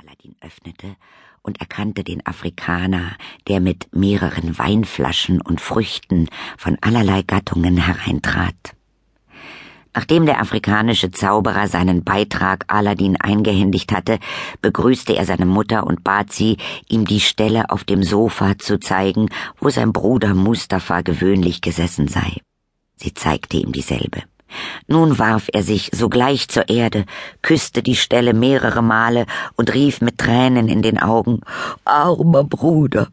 Aladdin öffnete und erkannte den Afrikaner, der mit mehreren Weinflaschen und Früchten von allerlei Gattungen hereintrat. Nachdem der afrikanische Zauberer seinen Beitrag Aladdin eingehändigt hatte, begrüßte er seine Mutter und bat sie, ihm die Stelle auf dem Sofa zu zeigen, wo sein Bruder Mustafa gewöhnlich gesessen sei. Sie zeigte ihm dieselbe. Nun warf er sich sogleich zur Erde, küsste die Stelle mehrere Male und rief mit Tränen in den Augen Armer Bruder,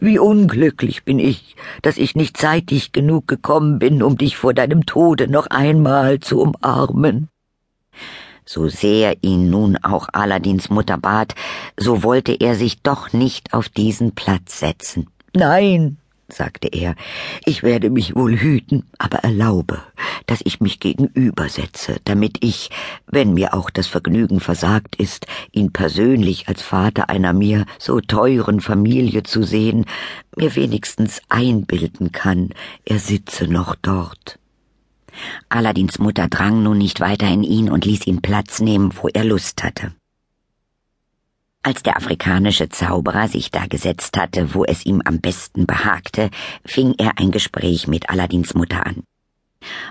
wie unglücklich bin ich, dass ich nicht zeitig genug gekommen bin, um dich vor deinem Tode noch einmal zu umarmen. So sehr ihn nun auch Aladins Mutter bat, so wollte er sich doch nicht auf diesen Platz setzen. Nein, sagte er, ich werde mich wohl hüten, aber erlaube, dass ich mich gegenübersetze, damit ich, wenn mir auch das Vergnügen versagt ist, ihn persönlich als Vater einer mir so teuren Familie zu sehen, mir wenigstens einbilden kann, er sitze noch dort. Aladins Mutter drang nun nicht weiter in ihn und ließ ihn Platz nehmen, wo er Lust hatte. Als der afrikanische Zauberer sich da gesetzt hatte, wo es ihm am besten behagte, fing er ein Gespräch mit Aladins Mutter an.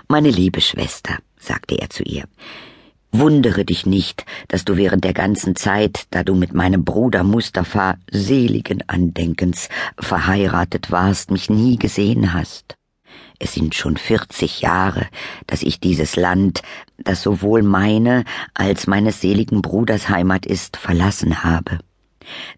Meine liebe Schwester, sagte er zu ihr, wundere dich nicht, dass du während der ganzen Zeit, da du mit meinem Bruder Mustafa seligen Andenkens verheiratet warst, mich nie gesehen hast. Es sind schon vierzig Jahre, dass ich dieses Land, das sowohl meine als meines seligen Bruders Heimat ist, verlassen habe.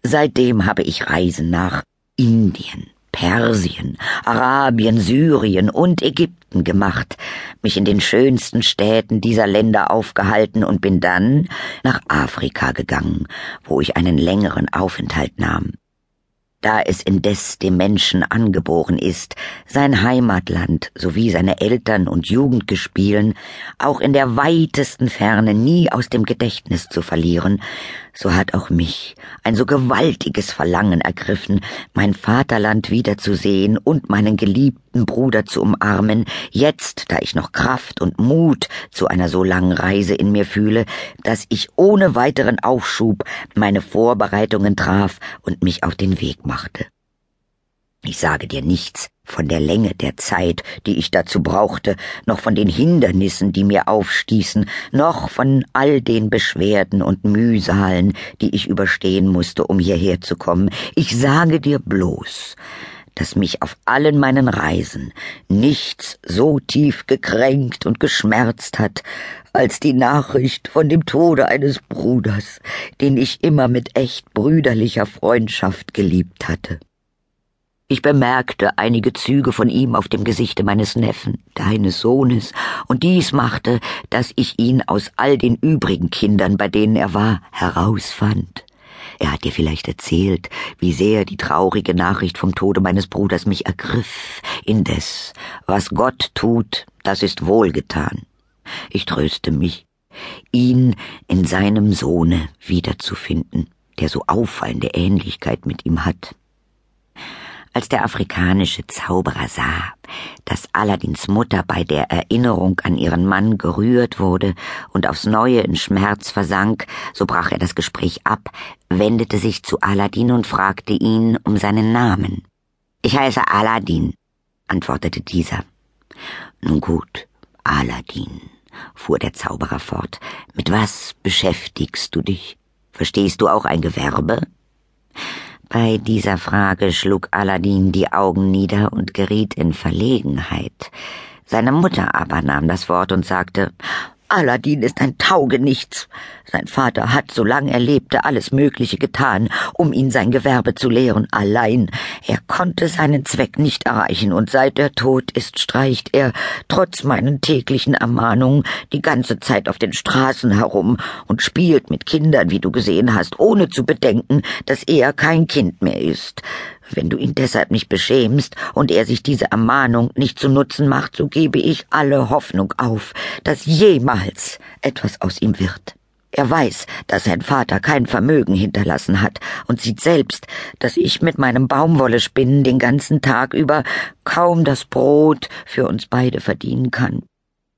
Seitdem habe ich Reisen nach Indien, Persien, Arabien, Syrien und Ägypten gemacht, mich in den schönsten Städten dieser Länder aufgehalten und bin dann nach Afrika gegangen, wo ich einen längeren Aufenthalt nahm da es indes dem Menschen angeboren ist, sein Heimatland sowie seine Eltern und Jugendgespielen auch in der weitesten Ferne nie aus dem Gedächtnis zu verlieren, so hat auch mich ein so gewaltiges Verlangen ergriffen, mein Vaterland wiederzusehen und meinen geliebten Bruder zu umarmen, jetzt, da ich noch Kraft und Mut zu einer so langen Reise in mir fühle, dass ich ohne weiteren Aufschub meine Vorbereitungen traf und mich auf den Weg machte. Ich sage dir nichts von der Länge der Zeit, die ich dazu brauchte, noch von den Hindernissen, die mir aufstießen, noch von all den Beschwerden und Mühsalen, die ich überstehen musste, um hierher zu kommen. Ich sage dir bloß, dass mich auf allen meinen Reisen nichts so tief gekränkt und geschmerzt hat, als die Nachricht von dem Tode eines Bruders, den ich immer mit echt brüderlicher Freundschaft geliebt hatte. Ich bemerkte einige Züge von ihm auf dem Gesichte meines Neffen, deines Sohnes, und dies machte, dass ich ihn aus all den übrigen Kindern, bei denen er war, herausfand. Er hat dir vielleicht erzählt, wie sehr die traurige Nachricht vom Tode meines Bruders mich ergriff. Indes, was Gott tut, das ist wohlgetan. Ich tröste mich, ihn in seinem Sohne wiederzufinden, der so auffallende Ähnlichkeit mit ihm hat. Als der afrikanische Zauberer sah, dass Aladins Mutter bei der Erinnerung an ihren Mann gerührt wurde und aufs neue in Schmerz versank, so brach er das Gespräch ab, wendete sich zu Aladin und fragte ihn um seinen Namen. Ich heiße Aladin, antwortete dieser. Nun gut, Aladin, fuhr der Zauberer fort, mit was beschäftigst du dich? Verstehst du auch ein Gewerbe? Bei dieser Frage schlug Aladdin die Augen nieder und geriet in Verlegenheit. Seine Mutter aber nahm das Wort und sagte Aladdin ist ein Taugenichts. Sein Vater hat, solange er lebte, alles Mögliche getan, um ihn sein Gewerbe zu lehren. Allein er konnte seinen Zweck nicht erreichen, und seit er tot ist, streicht er, trotz meinen täglichen Ermahnungen, die ganze Zeit auf den Straßen herum und spielt mit Kindern, wie du gesehen hast, ohne zu bedenken, dass er kein Kind mehr ist. Wenn du ihn deshalb nicht beschämst und er sich diese Ermahnung nicht zu Nutzen macht, so gebe ich alle Hoffnung auf, dass jemals etwas aus ihm wird. Er weiß, dass sein Vater kein Vermögen hinterlassen hat und sieht selbst, dass ich mit meinem Baumwollespinnen den ganzen Tag über kaum das Brot für uns beide verdienen kann.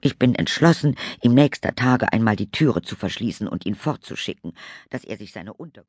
Ich bin entschlossen, ihm nächster Tage einmal die Türe zu verschließen und ihn fortzuschicken, dass er sich seine Unterkunft